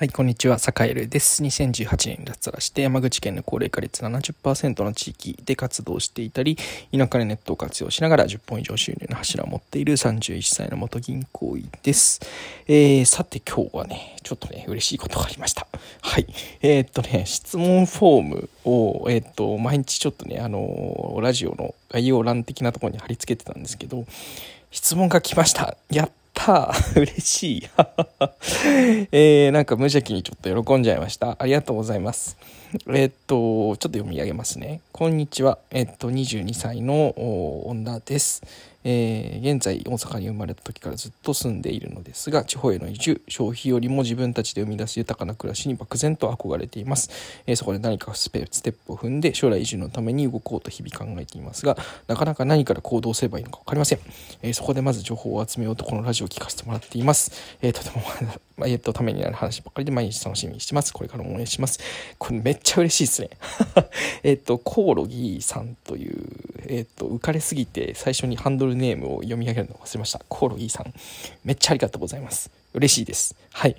はい、こんにちは、サカエルです。2018年に脱サラして山口県の高齢化率70%の地域で活動していたり、田舎でネットを活用しながら10本以上収入の柱を持っている31歳の元銀行員です。えー、さて今日はね、ちょっとね、嬉しいことがありました。はい。えー、っとね、質問フォームを、えー、っと、毎日ちょっとね、あのラジオの概要欄的なところに貼り付けてたんですけど、質問が来ました。やった 嬉しい えー、なんか無邪気にちょっと喜んじゃいました。ありがとうございます。えー、っと、ちょっと読み上げますね。こんにちは。えー、っと、22歳の女です。えー、現在大阪に生まれた時からずっと住んでいるのですが地方への移住消費よりも自分たちで生み出す豊かな暮らしに漠然と憧れています、えー、そこで何かスペステップを踏んで将来移住のために動こうと日々考えていますがなかなか何から行動すればいいのか分かりません、えー、そこでまず情報を集めようとこのラジオを聞かせてもらっています、えとてもま、えっとためになる話ばっかりで毎日楽しみにしてます。これからも応援します。これめっちゃ嬉しいですね。えっとコオロギさんというえっと浮かれすぎて最初にハンドルネームを読み上げるの忘れました。コオロギさん。めっちゃありがとうございます。嬉しいです。はい。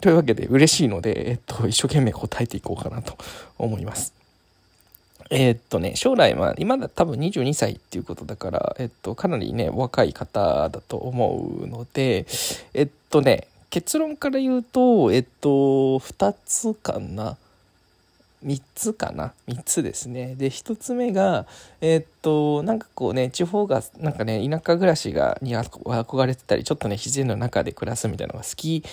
というわけで嬉しいので、えっと、一生懸命答えていこうかなと思います。えー、っとね、将来は、今だ多分22歳っていうことだから、えっと、かなりね、若い方だと思うので、えっとね、結論から言うと、えっと、2つかな。3つかな？3つですねで1つ目がえー、っとなんかこうね地方がなんかね田舎暮らしがに憧れてたりちょっとね自然の中で暮らすみたいなのが好き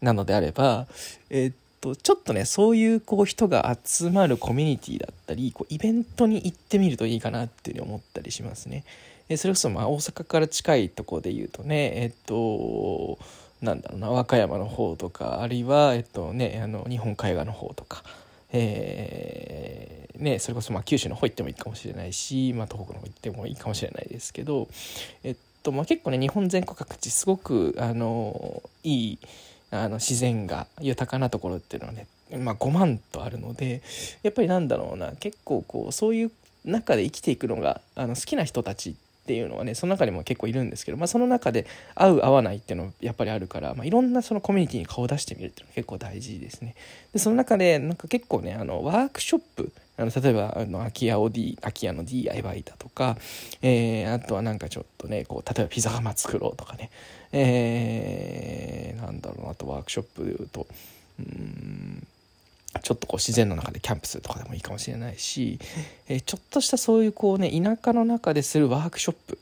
なのであればえー、っとちょっとねそういうこう人が集まるコミュニティだったりこうイベントに行ってみるといいかなっていうふうに思ったりしますね。えそれこそまあ大阪から近いとこで言うとねえっとなんだろうな和歌山の方とかあるいは、えっとね、あの日本海側の方とかえー、ね、それこそま九州の方行ってもいいかもしれないし、まあ、東北の方行ってもいいかもしれないですけど、えっとまあ、結構ね日本全国各地すごくあのいいあの自然が豊かなところっていうのはね、まあ、5万とあるのでやっぱりなんだろうな結構こうそういう中で生きていくのがあの好きな人たちってていうのはねその中にも結構いるんですけど、まあ、その中で合う合わないっていうのやっぱりあるから、まあ、いろんなそのコミュニティに顔を出してみるっていうのが結構大事ですね。でその中でなんか結構ねあのワークショップあの例えばあの空き家を、D、空き家の DIY だとか、えー、あとはなんかちょっとねこう例えばピザ窯作ろうとかね、えー、なんだろうなあとワークショップでいうとうんちょっとこう自然の中でキャンプするとかでもいいかもしれないし、えー、ちょっとしたそういうこうね田舎の中でするワークショップ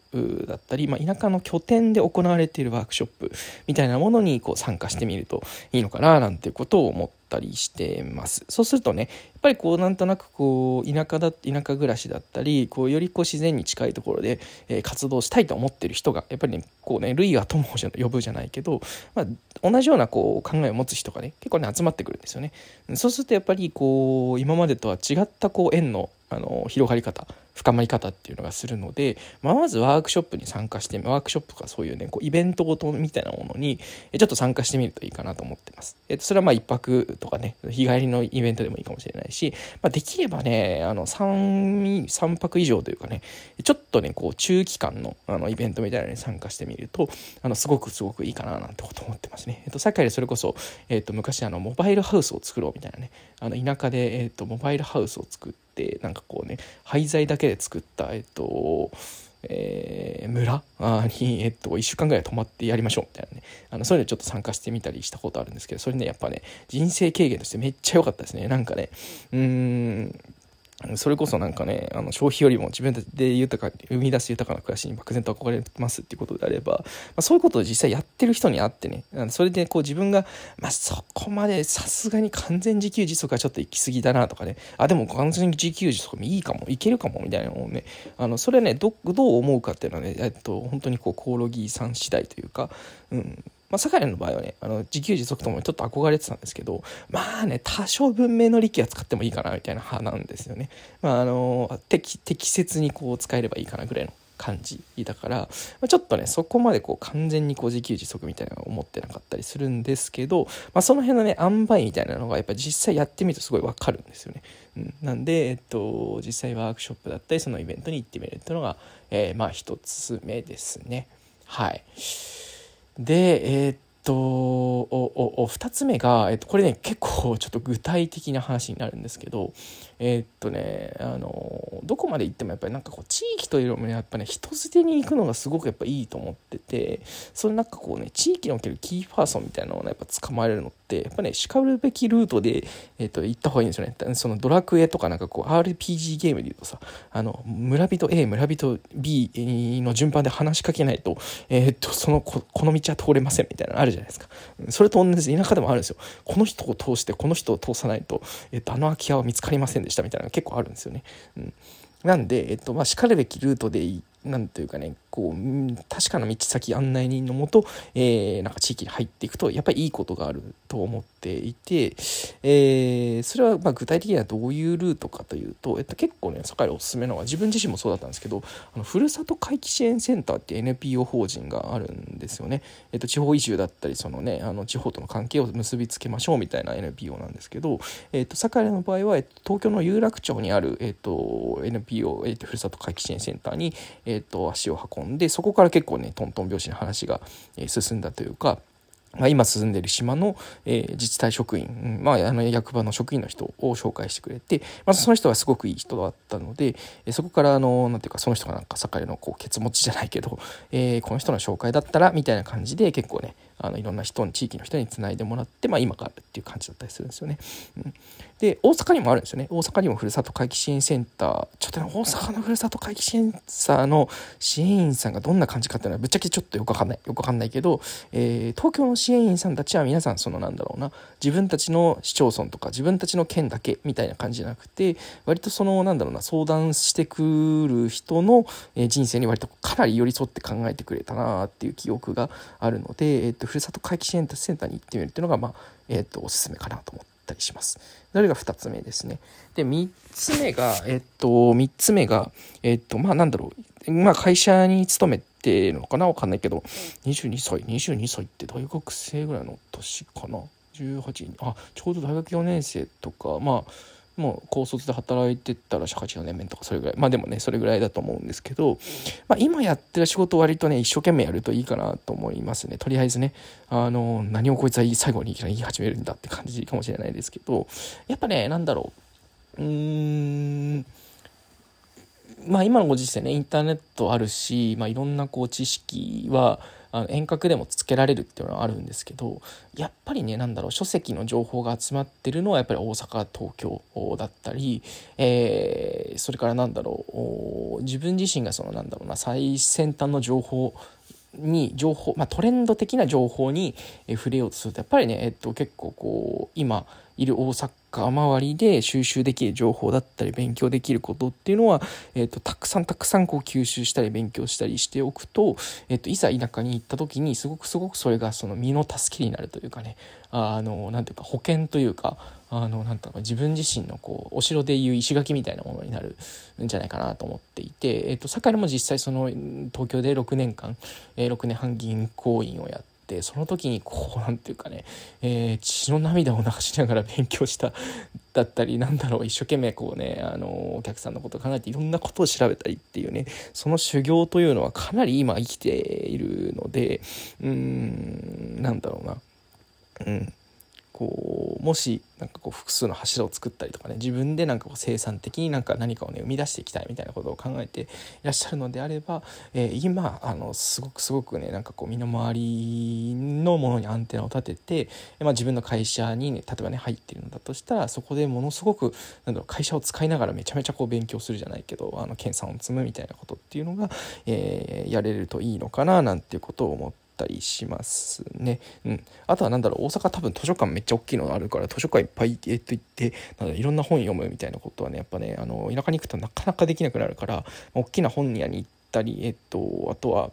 だったり、まあ、田舎の拠点で行われているワークショップみたいなものにこう参加してみるといいのかななんてことを思ったりしてます。そうするとねやっぱりこうなんとなくこう田舎だ田舎暮らしだったりこうよりこう自然に近いところで、え、活動したいと思ってる人がやっぱりねこうね類が友を呼ぶじゃないけど、まあ、同じようなこう考えを持つ人がね結構ね集まってくるんですよね。そうするとやっぱりこう今までとは違ったこう縁のあの広がり方深まり方っていうのがするので、まあ、まずワークショップに参加してワークショップとかそういうねこうイベントごとみたいなものにちょっと参加してみるといいかなと思ってます。えっと、それはまあ1泊とかね日帰りのイベントでもいいかもしれないし、まあ、できればねあの 3, 3泊以上というかねちょっとねこう中期間のあのイベントみたいなのに参加してみるとあのすごくすごくいいかななんてこと思ってますね。えっと、さっきからそれこそ、えっと、昔あのモバイルハウスを作ろうみたいなねあの田舎で、えっと、モバイルハウスを作ってってなんかこうね廃材だけで作ったえっとえー、村？に、えっと、1週間ぐらい泊まってやりましょうみたいなね。あのそういうのちょっと参加してみたりしたことあるんですけどそれねやっぱね人生経験としてめっちゃ良かったですね。なんかねうんそれこそなんかねあの消費よりも自分で豊か生み出す豊かな暮らしに漠然と憧れますっていうことであれば、まあ、そういうことを実際やってる人に会ってねそれでこう自分が、まあ、そこまでさすがに完全自給自足はちょっと行き過ぎだなとかねあでも完全自給自足もいいかもいけるかもみたいなのをね。あのそれねどどう思うかっていうのはね、えっと、本当にこうコオロギさん次第というか、うん、まあ、酒井の場合はね、あの、自給自足ともにちょっと憧れてたんですけど、まあね、多少文明の利器は使ってもいいかな、みたいな派なんですよね。まあ、あの、適、適切にこう使えればいいかなぐらいの感じだから、まあ、ちょっとね、そこまでこう完全にこう自給自足みたいなのは思ってなかったりするんですけど、まあ、その辺のね、塩梅みたいなのがやっぱ実際やってみるとすごいわかるんですよね。うん、なんで、えっと、実際ワークショップだったり、そのイベントに行ってみるっていうのが、えー、まあ一つ目ですね。はい。で、えー、っと、おお2つ目が、えっと、これね結構ちょっと具体的な話になるんですけどえ、っとねあのどこまで行ってもやっぱりなんかこう地域というよりもやっぱね人づてに行くのがすごくやっぱいいと思っててそのなんかこうね地域におけるキーパーソンみたいなのを、ね、やっぱ捕まえるのってやっぱねしかるべきルートで、え、っと行った方がいいんですよね。そのドラクエとかなんかこう RPG ゲームで言うとさあの村人 A 村人 B の順番で話しかけないと,、え、っとそのここの道は通れませんみたいなのあるじゃないですか。ゃないですか。それと同じ田舎でもあるんですよ。この人を通してこの人を通さないと、えっと、あの空き家は見つかりませんでしたみたいなのが結構あるんですよね。うん、なんで、えっとまあ、しかるべきルートでいいなんというかねこう確かな道先案内人のもと、えー、なんか地域に入っていくとやっぱりいいことがあると思っていて、えー、それはま具体的にはどういうルートかというと、えっと、結構ね世界でおすすめなのは自分自身もそうだったんですけどあのふるさと回帰支援センターっていう NPO 法人があるんですよね。えっと、地方移住だったりその、ね、あの地方との関係を結びつけましょうみたいな NPO なんですけど、えっと、堺の場合は、えっと、東京の有楽町にある、えっと、NPO、えっと、ふるさと回帰支援センターに、えっと、足を運んででそこから結構ねトントン拍子の話が進んだというかまあ、今進んでる島の、えー、自治体職員、まあ、あの役場の職員の人を紹介してくれて、まあ、その人はすごくいい人だったので、えー、そこからあのなんていうかその人がなんか堺のこうケツ持ちじゃないけど、えー、この人の紹介だったらみたいな感じで結構ねあのいろんな人に地域の人につないでもらって、まあ、今があるっていう感じだったりするんですよね。うん、で大阪にもあるんですよね。大阪にもふるさと回帰支援センター。ちょっとね大阪のふるさと回帰支援サーの支援員さんがどんな感じかっていうのはぶっちゃけちょっとよくわかんない。よくわかんないけど、えー、東京の支援員さんたちは皆さんそのなんだろうな自分たちの市町村とか自分たちの県だけみたいな感じじゃなくて割とそのなんだろうな相談してくる人の人生に割とかなり寄り添って考えてくれたなっていう記憶があるので、えーと、ふるさと回帰支援センターに行ってみるっていうのが、まあえーと、おすすめかなと思って。たりします。それが2つ目ですね。で3つ目がえっ、と3つ目がえっ、とまあなんだろう。まあ会社に勤めてるのかな？わかんないけど。22歳。22歳って大学生ぐらいの年かな？18あちょうど大学4年生とかまあもう高卒で働いてたら社会人4年目とかそれぐらいまあでもねそれぐらいだと思うんですけど、まあ、今やってる仕事割とね一生懸命やるといいかなと思いますねとりあえずね。あの何をこいつは最後にいきなり言い始めるんだって感じかもしれないですけどやっぱね何だろう。うーん。まあ今のご時世ねインターネットあるし、まあ、いろんなこう知識はあの遠隔でもつけられるっていうのはあるんですけどやっぱりね何だろう書籍の情報が集まってるのはやっぱり大阪東京だったり、えー、それからなんだろう自分自身がそのなんだろうな最先端の情報に情報、まあ、トレンド的な情報に触れようとするとやっぱりね、えっと、結構こう今いる大阪周りで収集できる情報だったり勉強できることっていうのは、えっと、たくさんたくさんこう吸収したり勉強したりしておくと、えっと、いざ田舎に行った時にすごくすごくそれがその身の助けになるというかねあのなんていうか保険というかあのなんか自分自身のこうお城でいう石垣みたいなものになるんじゃないかなと思っていて、えーと、堺も実際その東京で6年間、えー、6年半銀行員をやってその時にこうなんていうかね、えー、血の涙を流しながら勉強しただったりなんだろう一生懸命こうねあのお客さんのことを考えていろんなことを調べたりっていうねその修行というのはかなり今生きているのでうーんなんだろうな。うん。こうもしなんかこう複数の柱を作ったりとかね自分でなんかこう生産的になんか何かをね生み出していきたいみたいなことを考えていらっしゃるのであれば、えー、今あのすごくすごくねなんかこう身の回りのものにアンテナを立てて、まあ、自分の会社に、ね、例えばね入っているのだとしたらそこでものすごくなんだろう会社を使いながらめちゃめちゃこう勉強するじゃないけどあの研鑽を積むみたいなことっていうのが、えー、やれるといいのかななんていうことを思ってったりしますね。うん。あとは何だろう、大阪多分図書館めっちゃ大きいのがあるから、図書館いっぱい、えっと行って、なんいろんな本読むみたいなことはね、やっぱね、あの、田舎に行くとなかなかできなくなるから、大きな本屋に行ったり、えっと、あとは、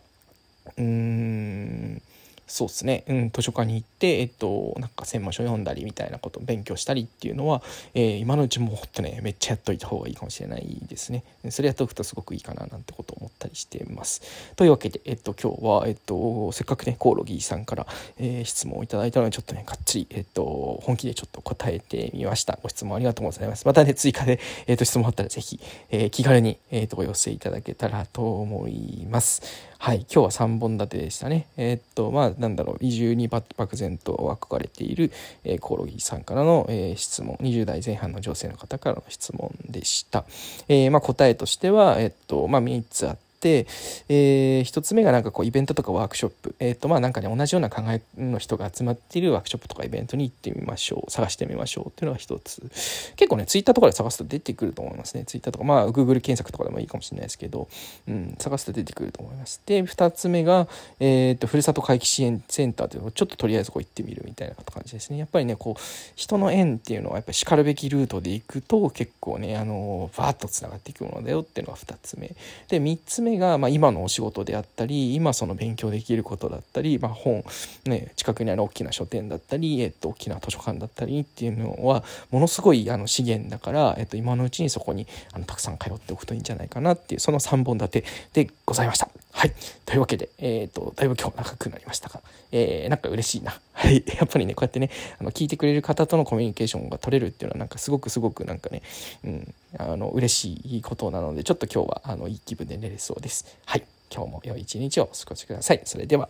うーん、そうですね、うん、図書館に行って、えっと、なんか専門書読んだりみたいなことを勉強したりっていうのは、えー、今のうちもほんとねめっちゃやっといた方がいいかもしれないですね。それやっておくとすごくいいかななんてことを思ったりしてます。というわけで、えっと、今日は、えっと、せっかくねコオロギさんから、えー、質問をいただいたのでちょっとねがっつり、えっと、本気でちょっと答えてみました。ご質問ありがとうございます。またね追加で、えっと、質問あったら是非、えー、気軽に、えっと、お寄せいただけたらと思います。はい今日は3本立てでしたね。えー、っとまあなんだろう。移住に漠然と憧れている、えー、コオロギさんからの、えー、質問。20代前半の女性の方からの質問でした、えーまあ、答えとしてはえー、っとまあ3つあって、えー、1つ目がなんかこうイベントとかワークショップ、えーとまあ、なんかね同じような考えの人が集まっているワークショップとかイベントに行ってみましょう。探してみましょうっていうのが1つ。結構ねツイッターとかで探すと出てくると思いますね。ツイッターとかまあ Google 検索とかでもいいかもしれないですけど、うん、探すと出てくると思います。で2つ目が、えーと、ふるさと回帰支援センターっていうのをちょっととりあえずこう行ってみるみたいな感じですね。やっぱりねこう人の縁っていうのはやっぱりしかるべきルートで行くと結構ねあのバーッとつながっていくものだよっていうのが2つ目。で3つ目が、まあ、今のお仕事であったり今その勉強できることだったり、まあ、本、ね、近くにある大きな書店だったり、えっと、大きな図書館だったりっていうのはものすごいあの資源だから、えっと、今のうちにそこにあのたくさん通っておくといいんじゃないかなっていうその3本立てでございました。はい。というわけで、えっ、と、だいぶ今日長くなりましたが、えー、なんか嬉しいな。はい。やっぱりね、こうやってね、あの、聞いてくれる方とのコミュニケーションが取れるっていうのは、なんかすごくすごくなんかね、うん、あの、嬉しいことなので、ちょっと今日は、あの、いい気分で寝れそうです。はい。今日も良い一日をお過ごしください。それでは。